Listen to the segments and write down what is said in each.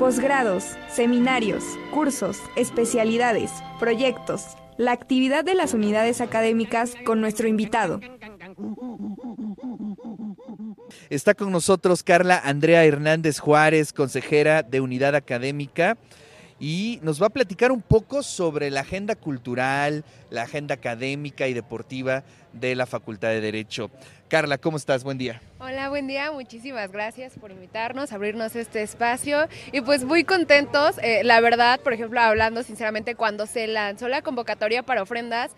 posgrados, seminarios, cursos, especialidades, proyectos, la actividad de las unidades académicas con nuestro invitado. Está con nosotros Carla Andrea Hernández Juárez, consejera de Unidad Académica, y nos va a platicar un poco sobre la agenda cultural, la agenda académica y deportiva de la Facultad de Derecho. Carla, ¿cómo estás? Buen día. Hola, buen día. Muchísimas gracias por invitarnos, abrirnos este espacio. Y pues muy contentos. Eh, la verdad, por ejemplo, hablando sinceramente, cuando se lanzó la convocatoria para ofrendas,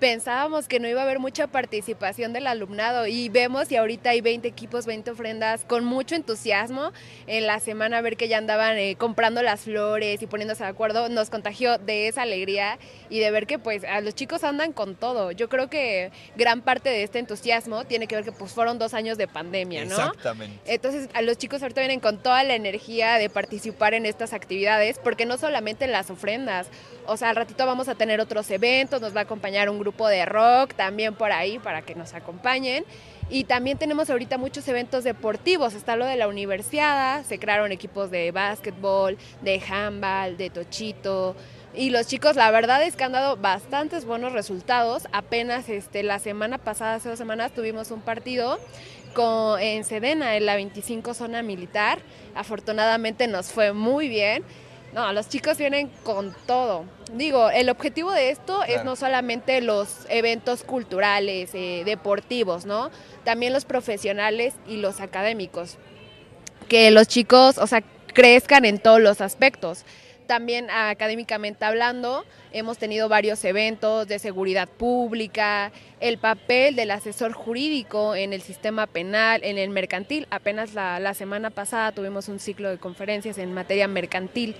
pensábamos que no iba a haber mucha participación del alumnado y vemos y ahorita hay 20 equipos, 20 ofrendas con mucho entusiasmo. En la semana a ver que ya andaban eh, comprando las flores y poniéndose de acuerdo, nos contagió de esa alegría y de ver que pues a los chicos andan con todo. Yo creo que gran parte de este entusiasmo tiene que ver que pues fueron dos años de pandemia, ¿no? Exactamente. Entonces a los chicos ahorita vienen con toda la energía de participar en estas actividades porque no solamente las ofrendas, o sea, al ratito vamos a tener otros eventos, nos va a acompañar un grupo grupo de rock también por ahí para que nos acompañen. Y también tenemos ahorita muchos eventos deportivos. Está lo de la universidad, se crearon equipos de básquetbol, de handball, de tochito. Y los chicos, la verdad es que han dado bastantes buenos resultados. Apenas este, la semana pasada, hace dos semanas, tuvimos un partido con, en Sedena, en la 25 zona militar. Afortunadamente nos fue muy bien. No, los chicos vienen con todo. Digo, el objetivo de esto es no solamente los eventos culturales, eh, deportivos, ¿no? También los profesionales y los académicos. Que los chicos, o sea, crezcan en todos los aspectos. También académicamente hablando, hemos tenido varios eventos de seguridad pública, el papel del asesor jurídico en el sistema penal, en el mercantil. Apenas la, semana pasada tuvimos un ciclo de conferencias en materia mercantil.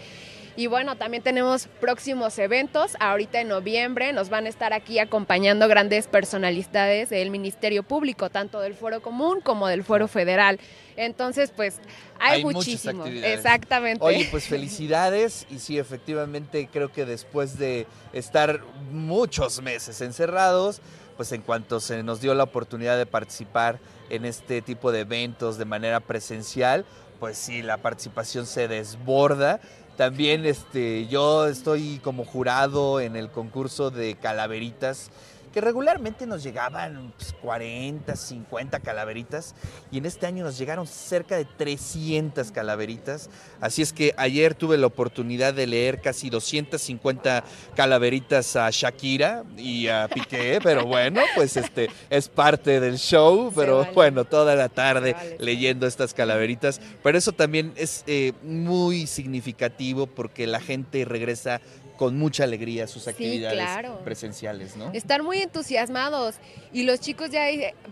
Y bueno, también tenemos próximos eventos. Ahorita en noviembre nos van a estar aquí acompañando grandes personalidades del Ministerio Público, tanto del Foro Común como del Foro Federal. Entonces, pues hay, muchísimos. Exactamente. Oye, pues felicidades y sí, efectivamente creo que después de estar muchos meses encerrados, pues en cuanto se nos dio la oportunidad de participar en este tipo de eventos de manera presencial, pues sí, la participación se desborda también este, yo estoy como jurado en el concurso de calaveritas que regularmente nos llegaban 40, pues, 50 calaveritas y en este año nos llegaron cerca de 300 calaveritas. Así es que ayer tuve la oportunidad de leer casi 250 calaveritas a Shakira y a Piqué, pero bueno, pues este es parte del show, pero bueno, toda la tarde leyendo estas calaveritas. Pero eso también es eh, muy significativo porque la gente regresa con mucha alegría sus actividades presenciales, ¿no? Están muy entusiasmados y los chicos ya,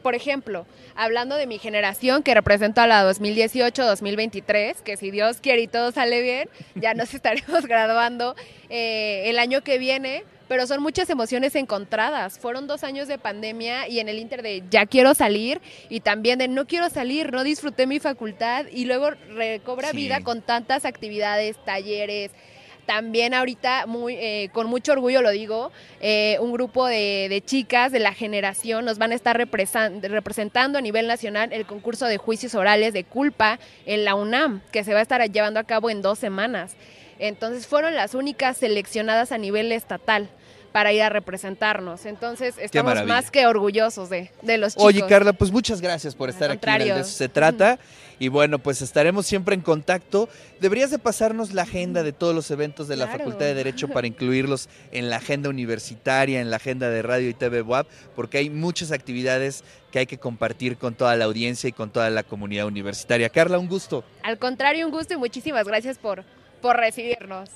por ejemplo, hablando de mi generación que representa a la 2018-2023, que si Dios quiere y todo sale bien, ya nos estaremos graduando eh, el año que viene pero son muchas emociones encontradas. Fueron dos años de pandemia y en el inter de ya quiero salir y también de no quiero salir, no disfruté mi facultad y luego recobra vida con tantas actividades, talleres, también ahorita, muy, eh, con mucho orgullo lo digo, eh, un grupo de, chicas de la generación nos van a estar representando a nivel nacional el concurso de juicios orales de culpa en la UNAM, que se va a estar llevando a cabo en dos semanas. Entonces fueron las únicas seleccionadas a nivel estatal para ir a representarnos. Entonces, estamos más que orgullosos de, los chicos. Oye, Carla, pues muchas gracias por estar aquí. De eso se trata. Y bueno, pues estaremos siempre en contacto. Deberías de pasarnos la agenda de todos los eventos de la Facultad de Derecho para incluirlos en la agenda universitaria, en la agenda de radio y TV WAP, porque hay muchas actividades que hay que compartir con toda la audiencia y con toda la comunidad universitaria. Carla, un gusto. Al contrario, un gusto y muchísimas gracias por, por recibirnos.